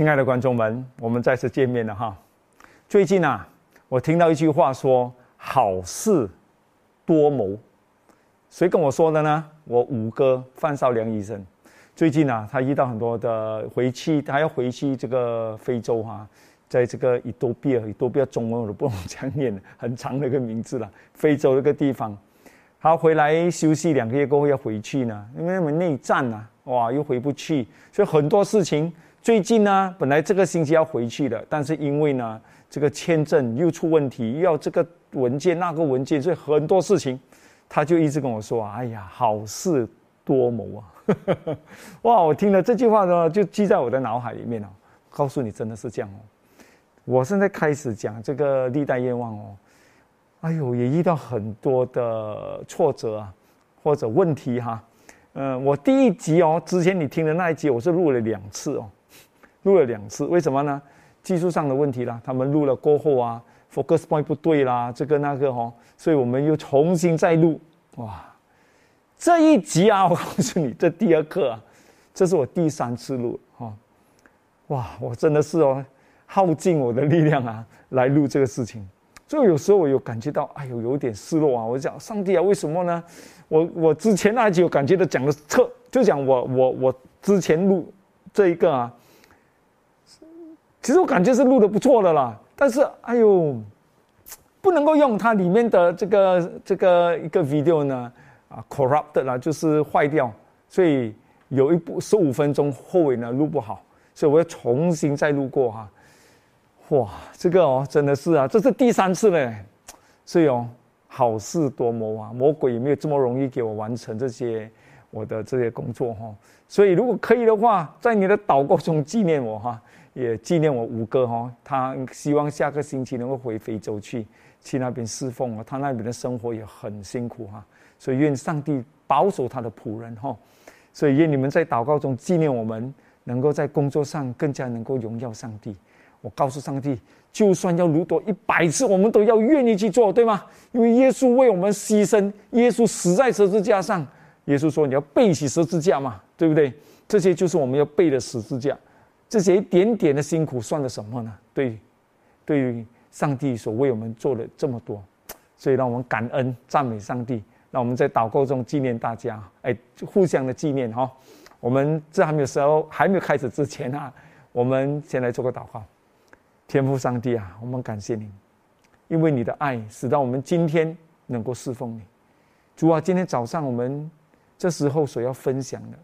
亲爱的观众们，我们再次见面了哈。最近啊，我听到一句话说“好事多谋”，谁跟我说的呢？我五哥范少良医生。最近啊，他遇到很多的回去，他要回去这个非洲哈，在这个伊多比尔，伊多比尔中文我都不能讲念，很长的一个名字了。非洲那个地方，他回来休息两个月过后要回去呢，因为他们内战啊，哇，又回不去，所以很多事情。最近呢，本来这个星期要回去的，但是因为呢，这个签证又出问题，又要这个文件那个文件，所以很多事情，他就一直跟我说：“哎呀，好事多谋啊！” 哇，我听了这句话呢，就记在我的脑海里面了。告诉你，真的是这样哦。我现在开始讲这个历代愿望哦，哎呦，也遇到很多的挫折啊，或者问题哈。嗯，我第一集哦，之前你听的那一集，我是录了两次哦。录了两次，为什么呢？技术上的问题啦。他们录了过后啊，focus point 不对啦，这个那个哈，所以我们又重新再录。哇，这一集啊，我告诉你，这第二课啊，这是我第三次录哈。哇，我真的是哦，耗尽我的力量啊，来录这个事情。所以有时候我有感觉到，哎呦，有点失落啊。我讲上帝啊，为什么呢？我我之前那一集有感觉到讲的特，就讲我我我之前录这一个啊。其实我感觉是录的不错的啦，但是哎呦，不能够用它里面的这个这个一个 video 呢啊 corrupt 啦，就是坏掉，所以有一部十五分钟后尾呢录不好，所以我要重新再录过哈。哇，这个哦真的是啊，这是第三次嘞，所以哦好事多磨啊，魔鬼也没有这么容易给我完成这些我的这些工作哈。所以如果可以的话，在你的祷告中纪念我哈。也纪念我五哥哈，他希望下个星期能够回非洲去，去那边侍奉啊。他那边的生活也很辛苦哈，所以愿上帝保守他的仆人哈。所以愿你们在祷告中纪念我们，能够在工作上更加能够荣耀上帝。我告诉上帝，就算要如多一百次，我们都要愿意去做，对吗？因为耶稣为我们牺牲，耶稣死在十字架上。耶稣说：“你要背起十字架嘛，对不对？”这些就是我们要背的十字架。这些一点点的辛苦算得什么呢？对，对于上帝所为我们做了这么多，所以让我们感恩赞美上帝。让我们在祷告中纪念大家，哎，互相的纪念哈。我们这还没有时候还没有开始之前啊，我们先来做个祷告。天父上帝啊，我们感谢你，因为你的爱使到我们今天能够侍奉你。主啊，今天早上我们这时候所要分享的，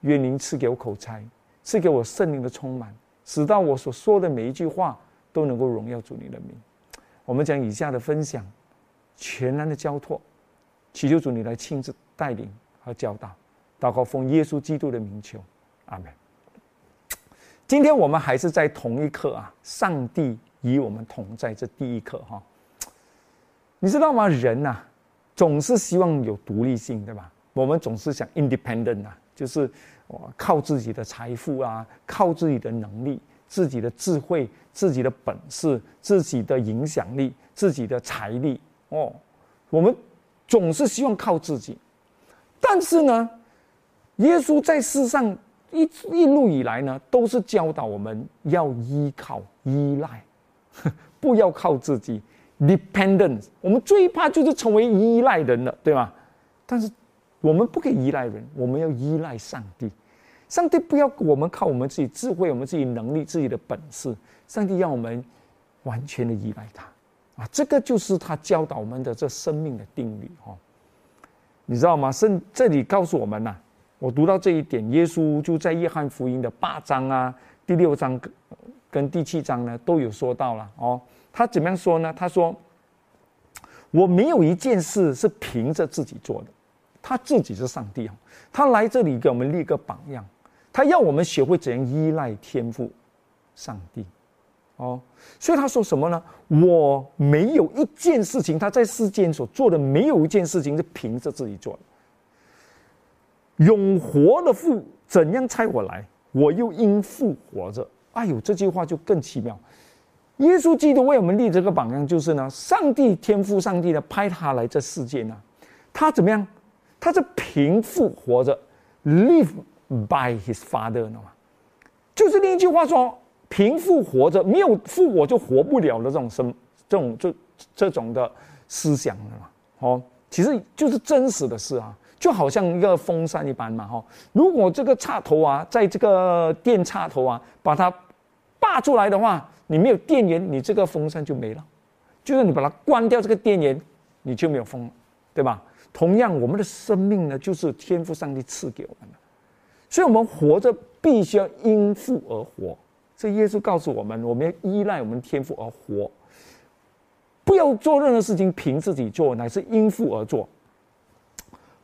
愿您赐给我口才。赐给我圣灵的充满，使到我所说的每一句话都能够荣耀主你的名。我们将以下的分享全然的交托，祈求主你来亲自带领和教导。祷告奉耶稣基督的名求，阿门。今天我们还是在同一刻啊，上帝与我们同在这第一课哈。你知道吗？人呐，总是希望有独立性，对吧？我们总是想 independent 啊，就是。靠自己的财富啊，靠自己的能力、自己的智慧、自己的本事、自己的影响力、自己的财力哦，我们总是希望靠自己。但是呢，耶稣在世上一一路以来呢，都是教导我们要依靠、依赖，不要靠自己。Dependence，我们最怕就是成为依赖人了，对吗？但是我们不可以依赖人，我们要依赖上帝。上帝不要我们靠我们自己智慧、我们自己能力、自己的本事，上帝让我们完全的依赖他啊！这个就是他教导我们的这生命的定律哈。你知道吗？圣这里告诉我们呐，我读到这一点，耶稣就在约翰福音的八章啊、第六章跟第七章呢都有说到了哦。他怎么样说呢？他说：“我没有一件事是凭着自己做的，他自己是上帝啊，他来这里给我们立个榜样。”他要我们学会怎样依赖天赋，上帝，哦，所以他说什么呢？我没有一件事情，他在世间所做的没有一件事情是凭着自己做的。永活的父怎样差我来，我又因父活着。哎呦，这句话就更奇妙。耶稣基督为我们立这个榜样，就是呢，上帝天赋，上帝呢派他来这世界呢，他怎么样？他是贫富活着，live。By his father 呢？就是另一句话说，贫富活着，没有富我就活不了的这种生这种就这种的思想了嘛。哦，其实就是真实的事啊，就好像一个风扇一般嘛。哈，如果这个插头啊，在这个电插头啊，把它拔出来的话，你没有电源，你这个风扇就没了。就是你把它关掉这个电源，你就没有风了，对吧？同样，我们的生命呢，就是天赋上帝赐给我们的，所以我们活着必须要因父而活。这耶稣告诉我们，我们要依赖我们天赋而活，不要做任何事情凭自己做，乃是因父而做，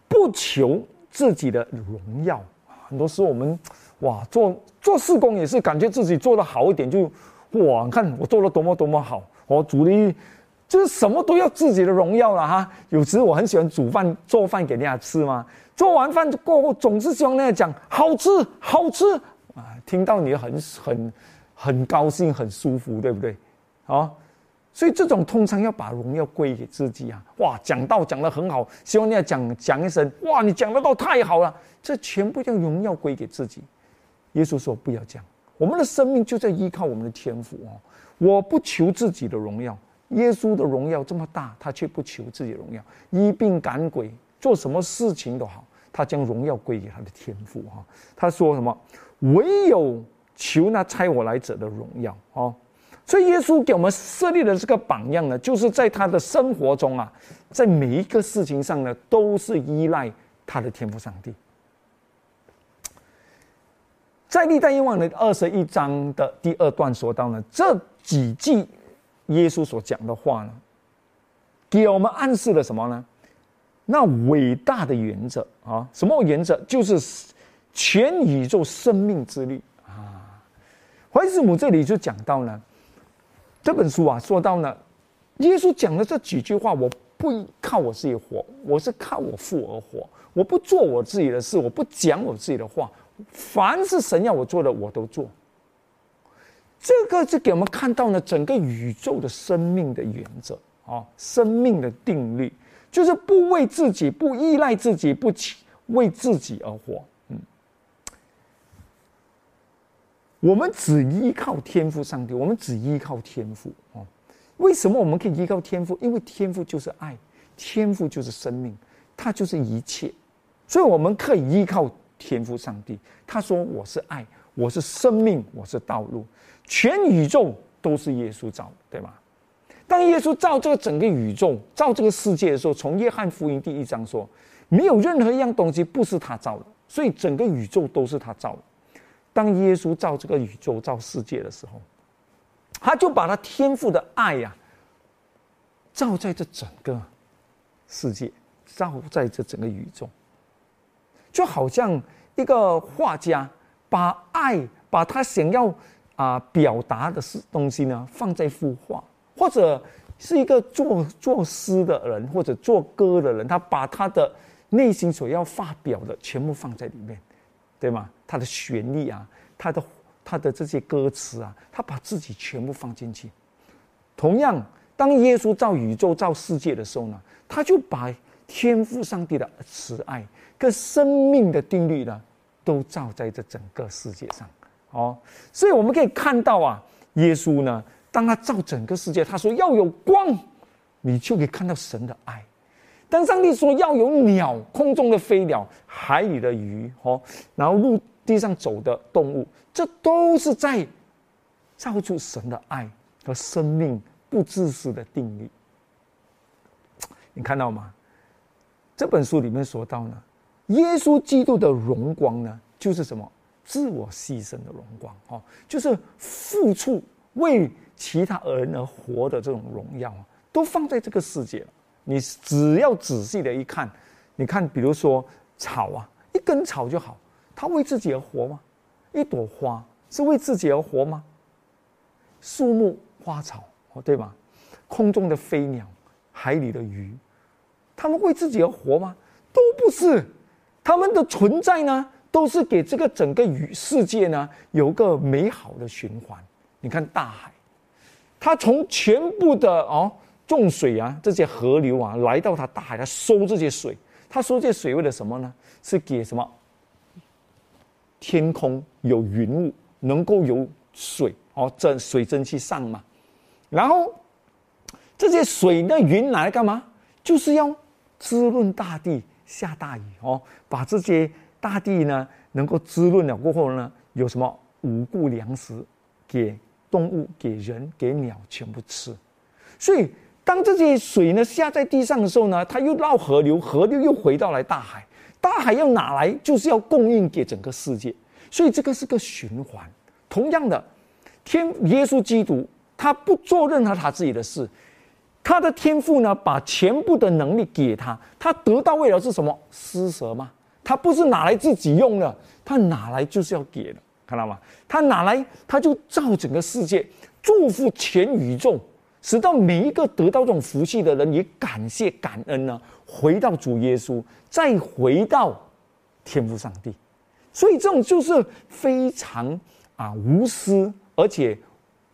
不求自己的荣耀。很多时候我们哇，做做事工也是感觉自己做的好一点，就哇，你看我做的多么多么好，我主力。就是什么都要自己的荣耀了哈！有时我很喜欢煮饭做饭给人家吃嘛，做完饭过后总是希望人家讲好吃好吃啊，听到你很很很高兴很舒服，对不对？啊，所以这种通常要把荣耀归给自己啊！哇，讲道讲的很好，希望人家讲讲一声哇，你讲的道太好了，这全部将荣耀归给自己。耶稣说不要讲，我们的生命就在依靠我们的天赋哦，我不求自己的荣耀。耶稣的荣耀这么大，他却不求自己的荣耀，医病赶鬼，做什么事情都好，他将荣耀归给他的天赋哈。他说什么？唯有求那差我来者的荣耀哦！所以耶稣给我们设立的这个榜样呢，就是在他的生活中啊，在每一个事情上呢，都是依赖他的天赋上帝。在历代愿望的二十一章的第二段说到呢，这几句。耶稣所讲的话呢，给我们暗示了什么呢？那伟大的原则啊，什么原则？就是全宇宙生命之力啊。怀斯姆这里就讲到呢，这本书啊，说到呢，耶稣讲的这几句话，我不靠我自己活，我是靠我父而活。我不做我自己的事，我不讲我自己的话，凡是神要我做的，我都做。这个是给我们看到呢，整个宇宙的生命的原则啊，生命的定律，就是不为自己，不依赖自己，不为自己而活。嗯，我们只依靠天赋上帝，我们只依靠天赋哦。为什么我们可以依靠天赋？因为天赋就是爱，天赋就是生命，它就是一切，所以我们可以依靠天赋上帝。他说：“我是爱，我是生命，我是道路。”全宇宙都是耶稣造，对吗？当耶稣造这个整个宇宙、造这个世界的时候，从约翰福音第一章说，没有任何一样东西不是他造的，所以整个宇宙都是他造的。当耶稣造这个宇宙、造世界的时候，他就把他天赋的爱呀，照在这整个世界，照在这整个宇宙，就好像一个画家把爱，把他想要。啊，表达的是东西呢，放在幅画，或者是一个作作诗的人，或者作歌的人，他把他的内心所要发表的全部放在里面，对吗？他的旋律啊，他的他的这些歌词啊，他把自己全部放进去。同样，当耶稣造宇宙、造世界的时候呢，他就把天赋上帝的慈爱跟生命的定律呢，都造在这整个世界上。哦，所以我们可以看到啊，耶稣呢，当他造整个世界，他说要有光，你就可以看到神的爱；当上帝说要有鸟，空中的飞鸟，海里的鱼，哦，然后陆地上走的动物，这都是在造出神的爱和生命不自私的定律。你看到吗？这本书里面说到呢，耶稣基督的荣光呢，就是什么？自我牺牲的荣光，哦，就是付出为其他人而活的这种荣耀啊，都放在这个世界了。你只要仔细的一看，你看，比如说草啊，一根草就好，它为自己而活吗？一朵花是为自己而活吗？树木、花草，哦，对吧？空中的飞鸟，海里的鱼，他们为自己而活吗？都不是，他们的存在呢？都是给这个整个宇世界呢有个美好的循环。你看大海，它从全部的哦重水啊这些河流啊来到它大海，它收这些水，它收这些水为了什么呢？是给什么？天空有云雾，能够有水哦，蒸水蒸气上嘛，然后这些水的云来干嘛？就是要滋润大地，下大雨哦，把这些大地呢能够滋润了过后呢，有什么五谷粮食给动物、给人、给鸟全部吃。所以当这些水呢下在地上的时候呢，它又绕河流，河流又回到来大海，大海要哪来？就是要供应给整个世界。所以这个是个循环。同样的。天耶稣基督，他不做任何他自己的事，他的天赋呢，把全部的能力给他，他得到为了是什么？施舍吗？他不是拿来自己用的，他拿来就是要给的，看到吗？他拿来，他就造整个世界，祝福全宇宙，使到每一个得到这种福气的人也感谢感恩呢，回到主耶稣，再回到天父上帝，所以这种就是非常啊无私。而且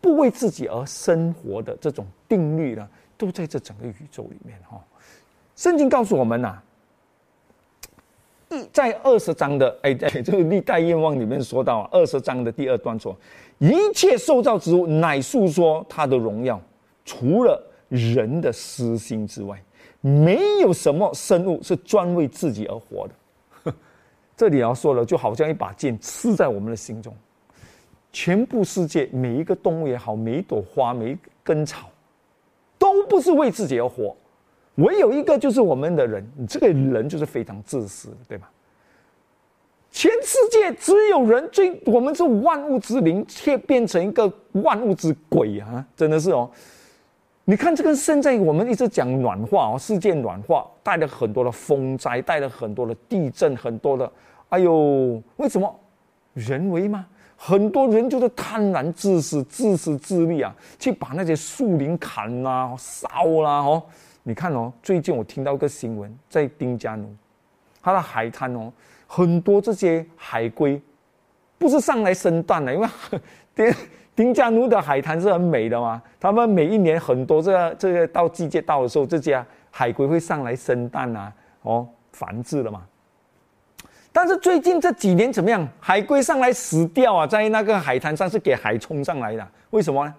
不为自己而生活的这种定律呢，都在这整个宇宙里面哈。圣经告诉我们呐，在二十章的哎哎，这个历代愿望里面说到啊，二十章的第二段说，一切受造之物乃诉说他的荣耀，除了人的私心之外，没有什么生物是专为自己而活的。这里要说了，就好像一把剑刺在我们的心中。全部世界每一个动物也好，每一朵花、每一根草，都不是为自己而活，唯有一个就是我们的人。这个人就是非常自私，对吧？全世界只有人最，我们是万物之灵，却变成一个万物之鬼啊！真的是哦。你看，这个现在我们一直讲暖化哦，世界暖化带了很多的风灾，带了很多的地震，很多的，哎呦，为什么？人为吗？很多人就是贪婪、自私、自私自利啊，去把那些树林砍啦、烧啦哦。你看哦，最近我听到个新闻，在丁加奴，它的海滩哦，很多这些海龟，不是上来生蛋的，因为 丁丁加奴的海滩是很美的嘛，他们每一年很多这个这个到季节到的时候，这些海龟会上来生蛋啊，哦，繁殖了嘛。但是最近这几年怎么样？海龟上来死掉啊，在那个海滩上是给海冲上来的。为什么呢？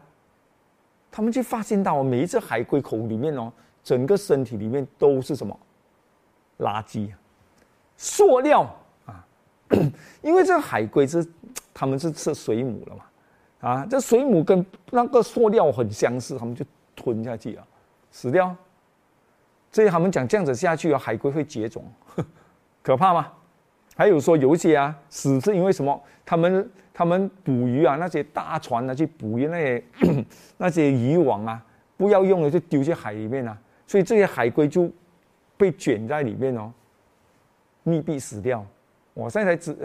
他们就发现到每一只海龟口里面哦，整个身体里面都是什么垃圾、塑料啊！因为这海龟是他们是吃水母了嘛，啊，这水母跟那个塑料很相似，他们就吞下去了，死掉。所以他们讲这样子下去啊，海龟会绝种，可怕吗？还有说有一些啊死是因为什么？他们他们捕鱼啊，那些大船啊去捕鱼那些 那些渔网啊，不要用了就丢进海里面啊，所以这些海龟就被卷在里面哦，溺毙死掉。我现在才知，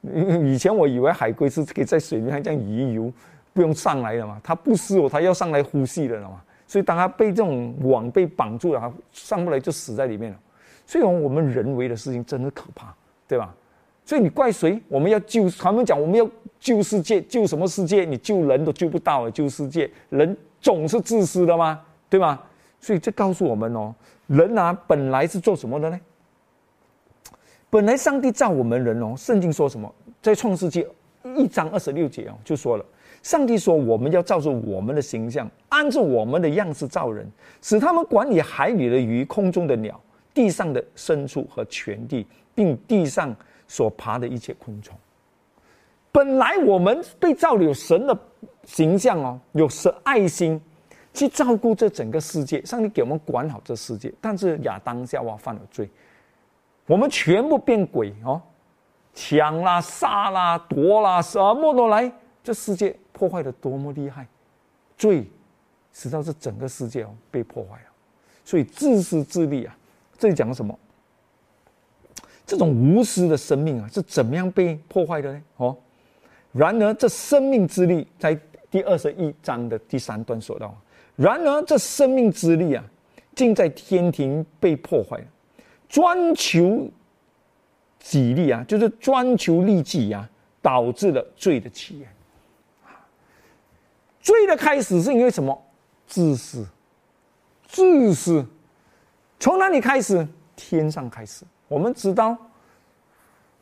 以前我以为海龟是可以在水面上这样移游，不用上来的嘛，它不是哦，它要上来呼吸的了嘛，所以当它被这种网被绑住了，它上不来就死在里面了。所以我们人为的事情真的可怕。对吧？所以你怪谁？我们要救，他们讲我们要救世界，救什么世界？你救人都救不到，救世界，人总是自私的吗？对吗？所以这告诉我们哦，人啊，本来是做什么的呢？本来上帝造我们人哦，圣经说什么？在创世纪一章二十六节哦，就说了，上帝说我们要照着我们的形象，按照我们的样式造人，使他们管理海里的鱼、空中的鸟、地上的牲畜和全地。并地上所爬的一切昆虫，本来我们被造有神的形象哦，有神爱心去照顾这整个世界，上帝给我们管好这世界。但是亚当夏娃犯了罪，我们全部变鬼哦，抢啦、杀啦、夺啦，什么都来，这世界破坏的多么厉害，罪使到这整个世界哦被破坏了。所以自私自利啊，这里讲什么？这种无私的生命啊，是怎么样被破坏的呢？哦，然而这生命之力，在第二十一章的第三段说到，然而这生命之力啊，竟在天庭被破坏了，专求己利啊，就是专求利己啊，导致了罪的起源。罪的开始是因为什么？自私，自私，从哪里开始？天上开始。我们知道，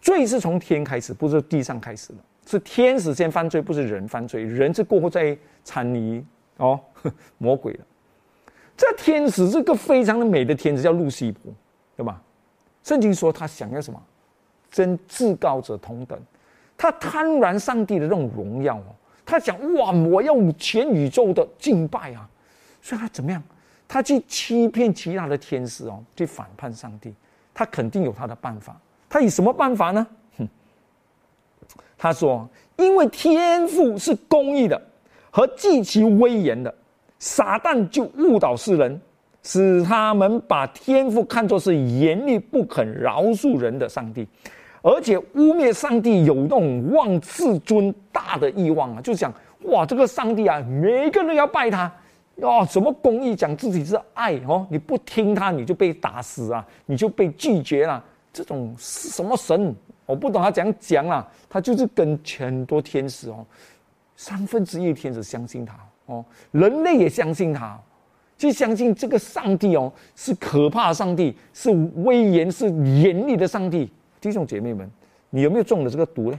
罪是从天开始，不是地上开始的。是天使先犯罪，不是人犯罪，人是过后再参与哦，魔鬼了。这天使是个非常的美的天使，叫路西伯，对吧？圣经说他想要什么？跟至高者同等，他贪婪上帝的这种荣耀哦，他想哇，我要全宇宙的敬拜啊，所以他怎么样？他去欺骗其他的天使哦，去反叛上帝，他肯定有他的办法。他以什么办法呢？哼，他说，因为天赋是公义的和极其威严的，撒旦就误导世人，使他们把天赋看作是严厉不肯饶恕人的上帝。而且污蔑上帝有那种望自尊大的欲望啊，就讲哇，这个上帝啊，每一个人要拜他，哦，什么公义讲自己是爱哦，你不听他，你就被打死啊，你就被拒绝了。这种是什么神，我不懂他怎样讲啦，他就是跟很多天使哦，三分之一天使相信他哦，人类也相信他，就相信这个上帝哦，是可怕的上帝，是威严、是严厉的上帝。弟兄姐妹们，你有没有中了这个毒呢？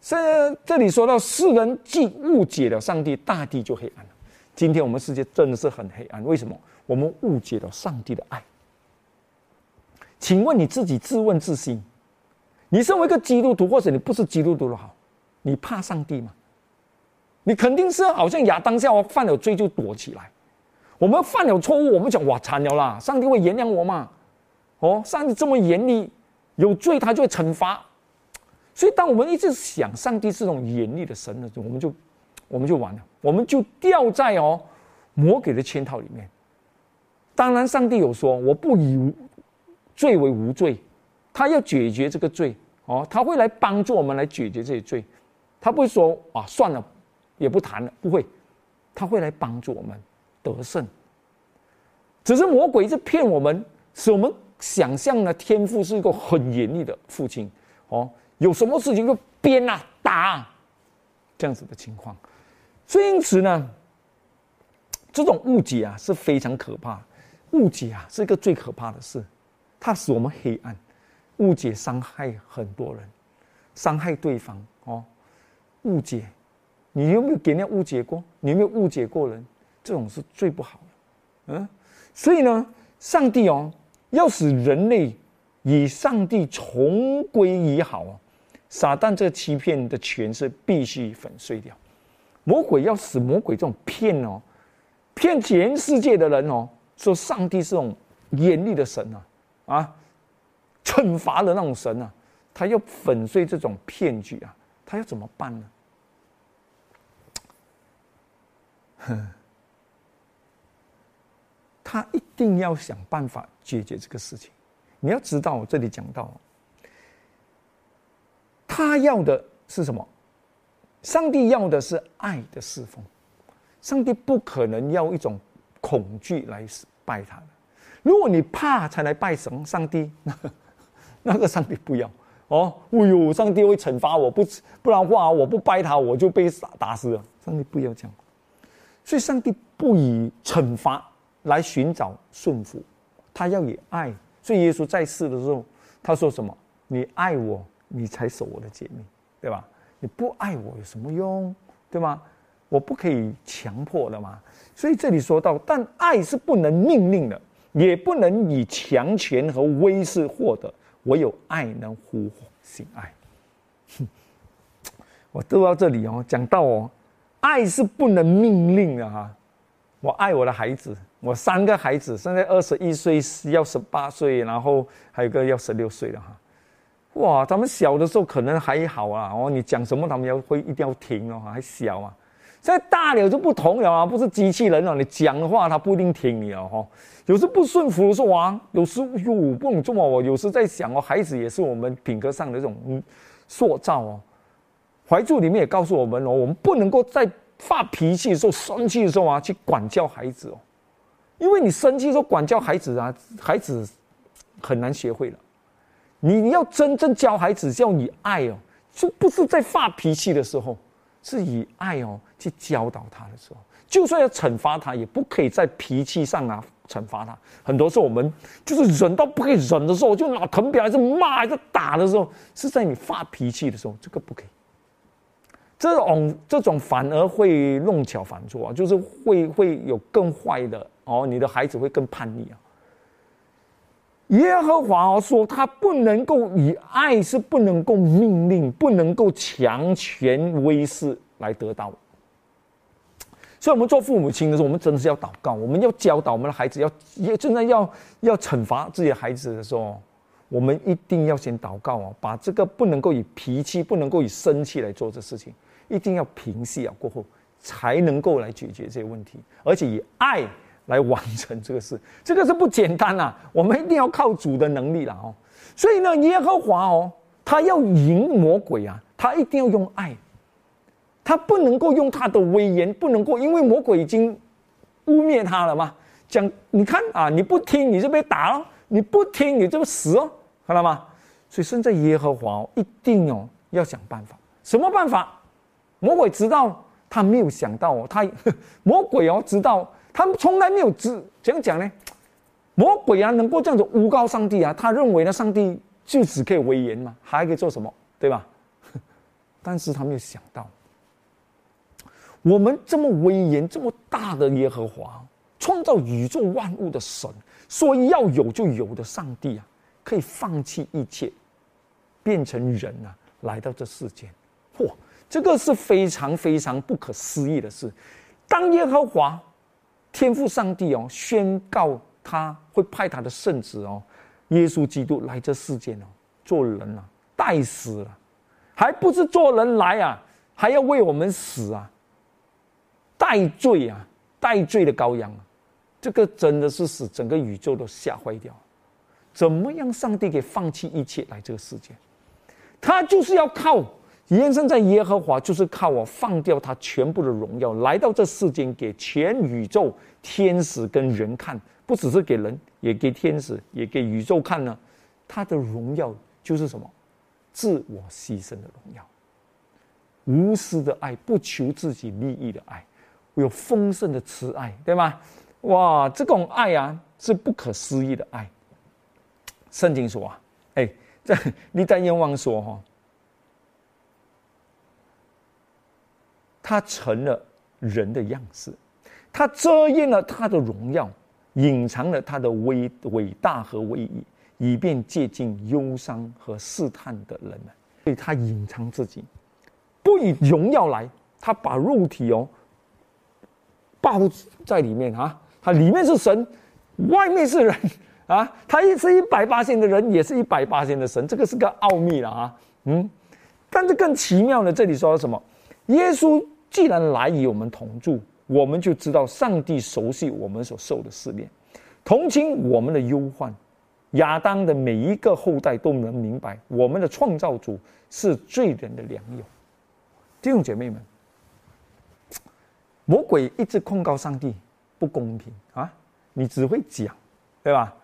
这这里说到世人既误解了上帝，大地就黑暗了。今天我们世界真的是很黑暗，为什么？我们误解了上帝的爱。请问你自己自问自心，你身为一个基督徒，或者你不是基督徒的好，你怕上帝吗？你肯定是好像亚当下犯了罪就躲起来。我们犯了错误，我们讲哇惨了啦，上帝会原谅我吗？哦，上帝这么严厉，有罪他就会惩罚，所以当我们一直想上帝是种严厉的神的时候，我们就我们就完了，我们就掉在哦魔鬼的圈套里面。当然，上帝有说我不以罪为无罪，他要解决这个罪哦，他会来帮助我们来解决这些罪，他不会说啊算了，也不谈了，不会，他会来帮助我们得胜。只是魔鬼一直骗我们，使我们。想象呢，天父是一个很严厉的父亲，哦，有什么事情就鞭啊打，这样子的情况。所以因此呢，这种误解啊是非常可怕，误解啊是一个最可怕的事，它使我们黑暗，误解伤害很多人，伤害对方哦，误解，你有没有给人家误解过？你有没有误解过人？这种是最不好的，嗯，所以呢，上帝哦。要使人类与上帝重归于好啊！撒旦这个欺骗的权势必须粉碎掉。魔鬼要使魔鬼这种骗哦，骗全世界的人哦，说上帝是种严厉的神啊，啊，惩罚的那种神啊，他要粉碎这种骗局啊，他要怎么办呢？哼。哼 他一定要想办法解决这个事情。你要知道，我这里讲到，他要的是什么？上帝要的是爱的侍奉。上帝不可能要一种恐惧来拜他。如果你怕才来拜神，上帝，那 那个上帝不要哦。哎呦，上帝会惩罚我，不不然话我不拜他，我就被打打死了。上帝不要这样。所以，上帝不以惩罚。来寻找顺服，他要以爱。所以耶稣在世的时候，他说什么？你爱我，你才守我的诫命，对吧？你不爱我有什么用？对吗？我不可以强迫的嘛。所以这里说到，但爱是不能命令的，也不能以强权和威势获得，唯有爱能呼唤性爱。我读到这里哦，讲到哦，爱是不能命令的哈。我爱我的孩子。我三个孩子，现在二十一岁，要十八岁，然后还有个要十六岁了哈。哇，他们小的时候可能还好啊，哦，你讲什么他们要会一定要听哦，还小啊。现在大了就不同了啊，不是机器人了，你讲的话他不一定听你了哈。有时不顺服说啊，有时哟不能这么，我有时在想哦，孩子也是我们品格上的这种塑造哦。怀柱里面也告诉我们哦，我们不能够在发脾气的时候、生气的时候啊，去管教孩子哦。因为你生气的时候管教孩子啊，孩子很难学会了。你你要真正教孩子，要以爱哦，就不是在发脾气的时候，是以爱哦去教导他的时候。就算要惩罚他，也不可以在脾气上啊惩罚他。很多时候我们就是忍到不可以忍的时候，就拿藤条还是骂还是打的时候，是在你发脾气的时候，这个不可以。这种这种反而会弄巧反拙啊，就是会会有更坏的哦，你的孩子会更叛逆啊。耶和华说，他不能够以爱是不能够命令，不能够强权威势来得到。所以，我们做父母亲的时候，我们真的是要祷告，我们要教导我们的孩子，要也真的要要惩罚自己的孩子的时候，我们一定要先祷告哦，把这个不能够以脾气，不能够以生气来做这事情。一定要平息啊，过后才能够来解决这些问题，而且以爱来完成这个事，这个是不简单啊！我们一定要靠主的能力了哦。所以呢，耶和华哦，他要赢魔鬼啊，他一定要用爱，他不能够用他的威严，不能够因为魔鬼已经污蔑他了嘛。讲你看啊，你不听你就被打了，你不听你就死哦，看到吗？所以现在耶和华哦，一定哦要想办法，什么办法？魔鬼知道，他没有想到哦，他 魔鬼哦知道，他从来没有知怎样讲呢？魔鬼啊，能够这样子诬告上帝啊，他认为呢，上帝就只可以威严嘛，还可以做什么，对吧？但是他没有想到，我们这么威严、这么大的耶和华，创造宇宙万物的神，说要有就有的上帝啊，可以放弃一切，变成人啊，来到这世间，嚯！这个是非常非常不可思议的事。当耶和华天父上帝哦宣告他会派他的圣子哦耶稣基督来这世间哦做人啊，代死了，还不是做人来啊，还要为我们死啊，代罪啊，代罪的羔羊啊，这个真的是使整个宇宙都吓坏掉。怎么样，上帝给放弃一切来这个世界？他就是要靠。延伸在耶和华，就是靠我放掉他全部的荣耀，来到这世间，给全宇宙天使跟人看，不只是给人，也给天使，也给宇宙看呢。他的荣耀就是什么？自我牺牲的荣耀，无私的爱，不求自己利益的爱，有丰盛的慈爱，对吗？哇，这种爱啊，是不可思议的爱。圣经说啊，哎，在 你在愿望说哈。他成了人的样式，他遮掩了他的荣耀，隐藏了他的伟伟大和威仪，以便接近忧伤和试探的人们。所以他隐藏自己，不以荣耀来。他把肉体哦包在里面啊，他里面是神，外面是人啊。他一是一百八千的人，也是一百八千的神，这个是个奥秘了啊。嗯，但是更奇妙的，这里说什么？耶稣。既然来与我们同住，我们就知道上帝熟悉我们所受的试炼，同情我们的忧患。亚当的每一个后代都能明白，我们的创造主是罪人的良友。弟兄姐妹们，魔鬼一直控告上帝不公平啊！你只会讲，对吧？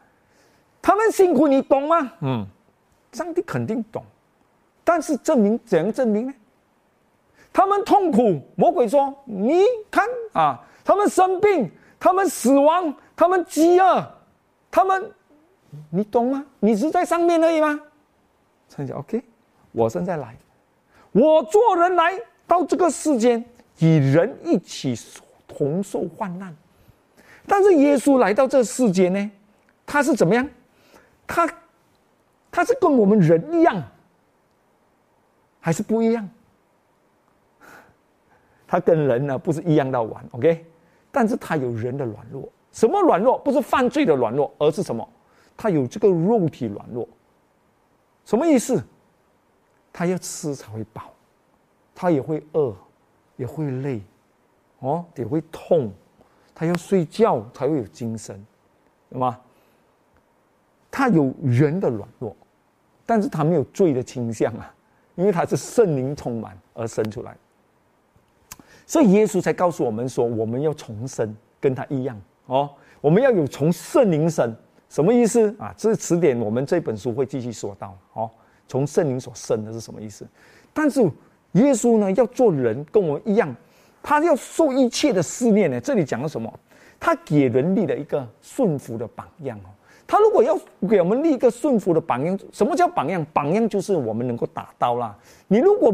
他们辛苦，你懂吗？嗯，上帝肯定懂，但是证明怎样证明呢？他们痛苦，魔鬼说：“你看啊，他们生病，他们死亡，他们饥饿，他们，你懂吗？你是在上面而已吗？”上帝 OK，我现在来，我做人来到这个世间，与人一起同受患难。但是耶稣来到这世间呢，他是怎么样？他，他是跟我们人一样，还是不一样？他跟人呢不是一样到完，OK，但是他有人的软弱，什么软弱？不是犯罪的软弱，而是什么？他有这个肉体软弱，什么意思？他要吃才会饱，他也会饿，也会累，哦，也会痛，他要睡觉才会有精神，对吗？他有人的软弱，但是他没有罪的倾向啊，因为他是圣灵充满而生出来。所以耶稣才告诉我们说，我们要重生，跟他一样哦。我们要有从圣灵生，什么意思啊？这是词典，我们这本书会继续说到哦。从圣灵所生的是什么意思？但是耶稣呢，要做人，跟我们一样，他要受一切的试炼呢。这里讲了什么？他给人立了一个顺服的榜样哦。他如果要给我们立一个顺服的榜样，什么叫榜样？榜样就是我们能够达到啦。你如果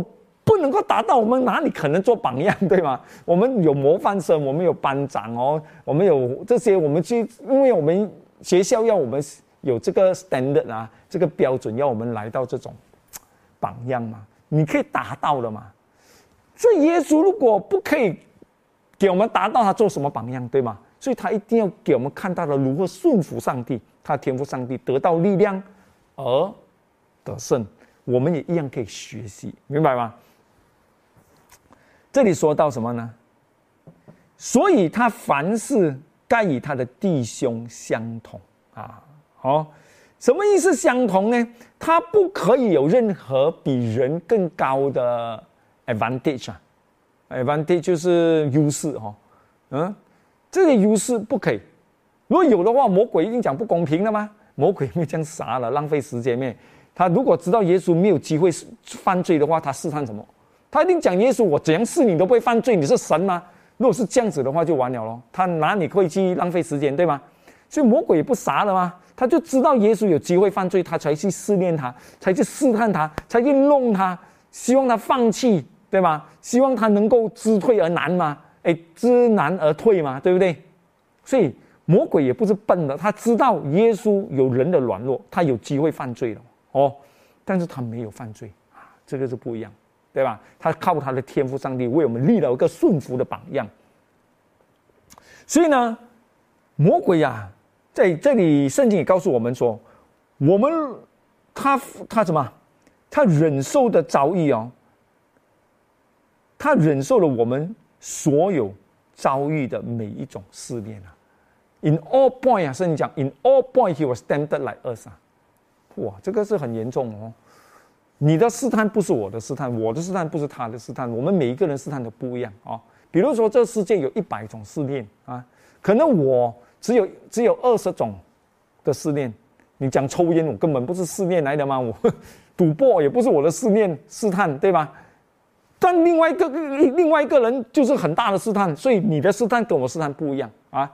不能够达到，我们哪里可能做榜样，对吗？我们有模范生，我们有班长哦，我们有这些，我们去，因为我们学校要我们有这个 standard 啊，这个标准要我们来到这种榜样嘛。你可以达到了嘛？所以耶稣如果不可以给我们达到，他做什么榜样，对吗？所以他一定要给我们看到了如何顺服上帝，他天赋上帝得到力量而得胜，我们也一样可以学习，明白吗？这里说到什么呢？所以他凡事该与他的弟兄相同啊，好。什么意思？相同呢？他不可以有任何比人更高的 advantage 啊，advantage 就是优势哈，嗯，这个优势不可以。如果有的话，魔鬼一定讲不公平的吗？魔鬼没这样傻了，浪费时间咩？他如果知道耶稣没有机会犯罪的话，他试探什么？他一定讲耶稣，我怎样试你都不会犯罪，你是神吗？如果是这样子的话，就完了咯。他哪里会去浪费时间，对吗？所以魔鬼也不傻了吗？他就知道耶稣有机会犯罪，他才去试炼他，才去试探他，才去弄他，希望他放弃，对吧？希望他能够知退而难嘛，哎，知难而退嘛，对不对？所以魔鬼也不是笨的，他知道耶稣有人的软弱，他有机会犯罪了哦，但是他没有犯罪啊，这个是不一样，对吧？他靠他的天赋，上帝为我们立了一个顺服的榜样。所以呢，魔鬼呀。在这里，圣经也告诉我们说，我们他他什么？他忍受的遭遇哦，他忍受了我们所有遭遇的每一种试炼啊。In all point 啊，圣经讲，In all point he was tempted like us 啊。哇，这个是很严重哦。你的试探不是我的试探，我的试探不是他的试探，我们每一个人试探都不一样啊。比如说，这世界有一百种试炼啊，可能我。只有只有二十种的试炼，你讲抽烟，我根本不是试炼来的吗？我 赌博也不是我的试炼试探，对吧？但另外一个另外一个人就是很大的试探，所以你的试探跟我试探不一样啊。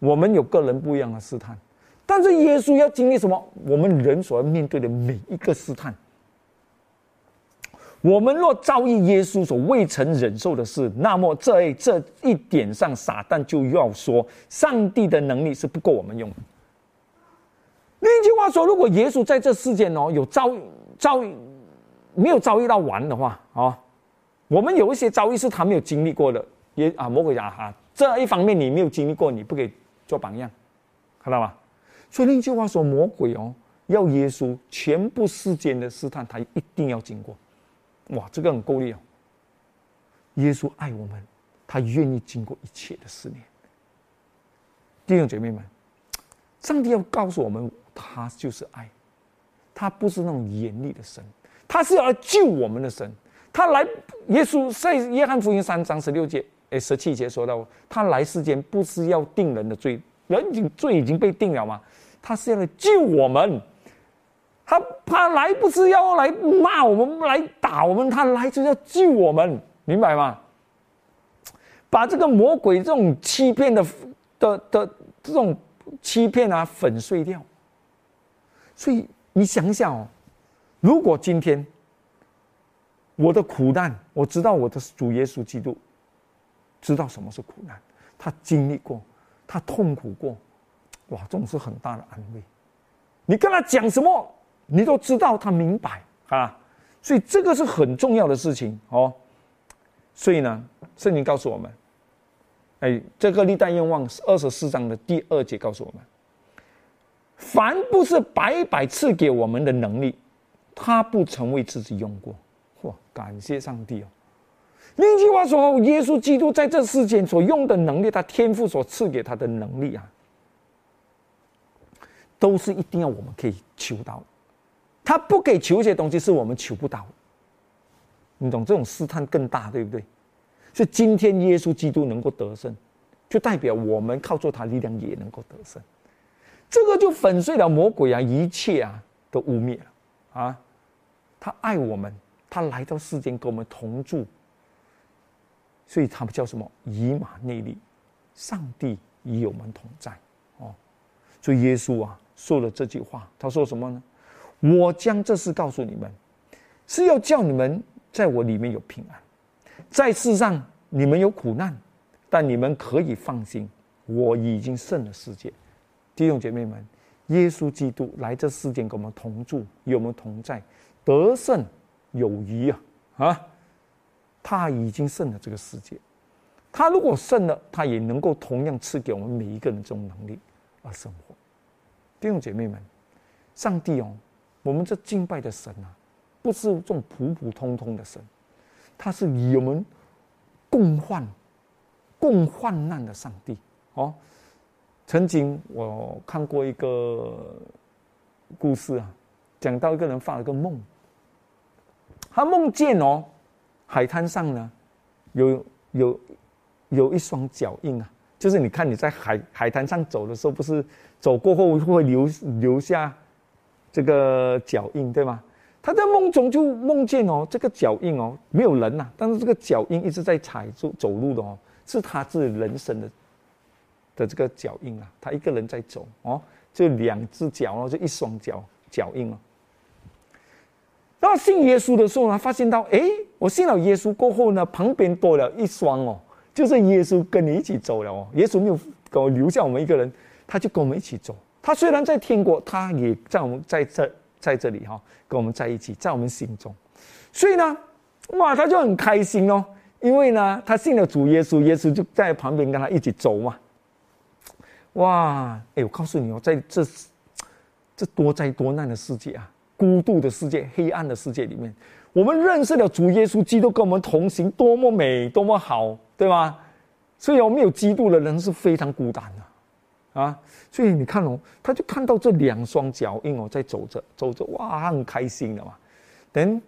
我们有个人不一样的试探，但是耶稣要经历什么？我们人所要面对的每一个试探。我们若遭遇耶稣所未曾忍受的事，那么这这一点上，撒旦就要说，上帝的能力是不够我们用。另一句话说，如果耶稣在这世间哦有遭遭遇没有遭遇到完的话啊，我们有一些遭遇是他没有经历过的，也啊魔鬼讲哈，这一方面你没有经历过，你不可以做榜样，看到吗？所以另一句话说，魔鬼哦要耶稣全部世间的试探，他一定要经过。哇，这个很够力哦！耶稣爱我们，他愿意经过一切的试炼。弟兄姐妹们，上帝要告诉我们，他就是爱，他不是那种严厉的神，他是要来救我们的神。他来，耶稣在约翰福音三章十六节、哎十七节说到，他来世间不是要定人的罪，人已经罪已经被定了吗？他是要来救我们。他他来不是要来骂我们，来打我们，他来就是要救我们，明白吗？把这个魔鬼这种欺骗的的的这种欺骗啊粉碎掉。所以你想想哦，如果今天我的苦难，我知道我的主耶稣基督知道什么是苦难，他经历过，他痛苦过，哇，这种是很大的安慰。你跟他讲什么？你都知道他明白啊，所以这个是很重要的事情哦。所以呢，圣经告诉我们，哎，这个历代愿望二十四章的第二节告诉我们：凡不是白白赐给我们的能力，他不曾为自己用过。嚯，感谢上帝哦！另一句话说，耶稣基督在这世间所用的能力，他天赋所赐给他的能力啊，都是一定要我们可以求到。他不给求一些东西，是我们求不到。你懂这种试探更大，对不对？是今天耶稣基督能够得胜，就代表我们靠着他力量也能够得胜。这个就粉碎了魔鬼啊一切啊都污蔑了啊！他爱我们，他来到世间跟我们同住，所以他们叫什么以马内利？上帝与我们同在。哦，所以耶稣啊说了这句话，他说什么呢？我将这事告诉你们，是要叫你们在我里面有平安，在世上你们有苦难，但你们可以放心，我已经胜了世界。弟兄姐妹们，耶稣基督来这世间跟我们同住，与我们同在，得胜有余啊啊！他已经胜了这个世界，他如果胜了，他也能够同样赐给我们每一个人这种能力而生活。弟兄姐妹们，上帝哦。我们这敬拜的神啊，不是这种普普通通的神，他是与我们共患、共患难的上帝哦。曾经我看过一个故事啊，讲到一个人发了个梦，他梦见哦，海滩上呢有有有一双脚印啊，就是你看你在海海滩上走的时候，不是走过后会留留下。这个脚印对吗？他在梦中就梦见哦，这个脚印哦，没有人呐，但是这个脚印一直在踩住走路的哦，是他自己人生的的这个脚印啊，他一个人在走哦，就两只脚哦，就一双脚脚印哦。到信耶稣的时候呢，发现到哎，我信了耶稣过后呢，旁边多了一双哦，就是耶稣跟你一起走了哦，耶稣没有给我留下我们一个人，他就跟我们一起走。他虽然在天国，他也在我们在这在这里哈，跟我们在一起，在我们心中。所以呢，哇，他就很开心哦，因为呢，他信了主耶稣，耶稣就在旁边跟他一起走嘛。哇，哎，我告诉你哦，在这这多灾多难的世界啊，孤独的世界、黑暗的世界里面，我们认识了主耶稣基督跟我们同行，多么美，多么好，对吧？所以，我们有基督的人是非常孤单的啊。所以你看哦，他就看到这两双脚印哦，在走着走着，哇，很开心的嘛。等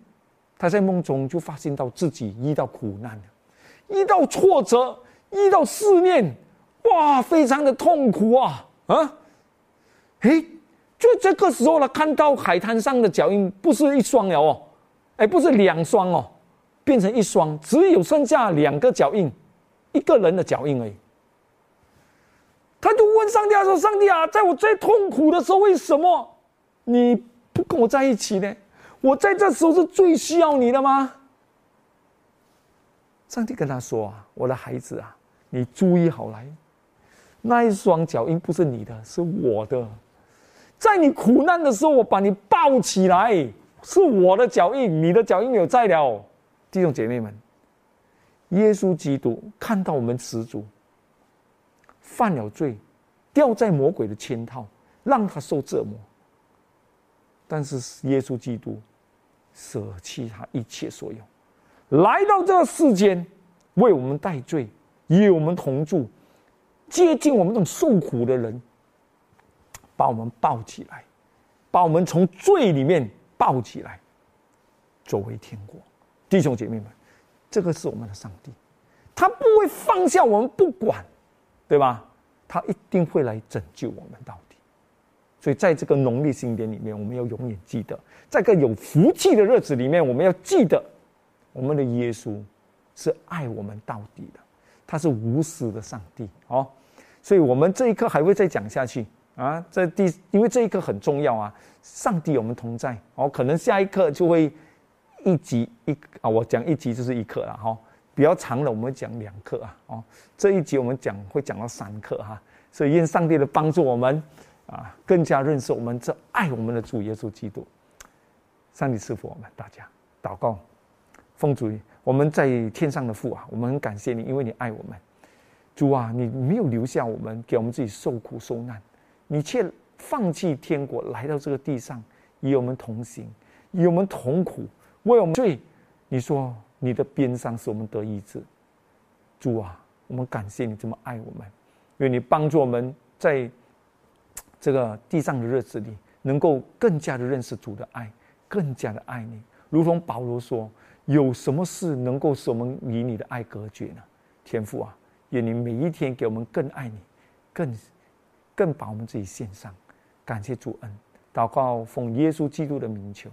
他在梦中就发现到自己遇到苦难了，遇到挫折，遇到思念，哇，非常的痛苦啊啊！哎，就这个时候呢，看到海滩上的脚印不是一双了哦，哎，不是两双哦，变成一双，只有剩下两个脚印，一个人的脚印而已。他就问上帝说：“上帝啊，在我最痛苦的时候，为什么你不跟我在一起呢？我在这时候是最需要你的吗？”上帝跟他说：“啊，我的孩子啊，你注意好来，那一双脚印不是你的，是我的。在你苦难的时候，我把你抱起来，是我的脚印，你的脚印有在了。弟兄姐妹们，耶稣基督看到我们始祖。”犯了罪，掉在魔鬼的圈套，让他受折磨。但是耶稣基督舍弃他一切所有，来到这个世间，为我们代罪，与我们同住，接近我们这种受苦的人，把我们抱起来，把我们从罪里面抱起来，作为天国。弟兄姐妹们，这个是我们的上帝，他不会放下我们不管。对吧？他一定会来拯救我们到底。所以，在这个农历新年里面，我们要永远记得，在个有福气的日子里面，我们要记得，我们的耶稣是爱我们到底的，他是无私的上帝哦。所以，我们这一刻还会再讲下去啊。这第，因为这一刻很重要啊。上帝我们同在哦，可能下一刻就会一集一啊，我讲一集就是一刻了哈。比较长的，我们讲两课啊，哦，这一集我们讲会讲到三课哈，所以愿上帝的帮助我们啊，更加认识我们这爱我们的主耶稣基督。上帝赐福我们大家，祷告，奉主，我们在天上的父啊，我们很感谢你，因为你爱我们，主啊，你没有留下我们，给我们自己受苦受难，你却放弃天国来到这个地上，与我们同行，与我们同苦，为我们罪，你说。你的边上使我们得医治，主啊，我们感谢你这么爱我们，因为你帮助我们在这个地上的日子里，能够更加的认识主的爱，更加的爱你。如同保罗说：“有什么事能够使我们与你的爱隔绝呢？”天父啊，愿你每一天给我们更爱你，更更把我们自己献上。感谢主恩，祷告奉耶稣基督的名求。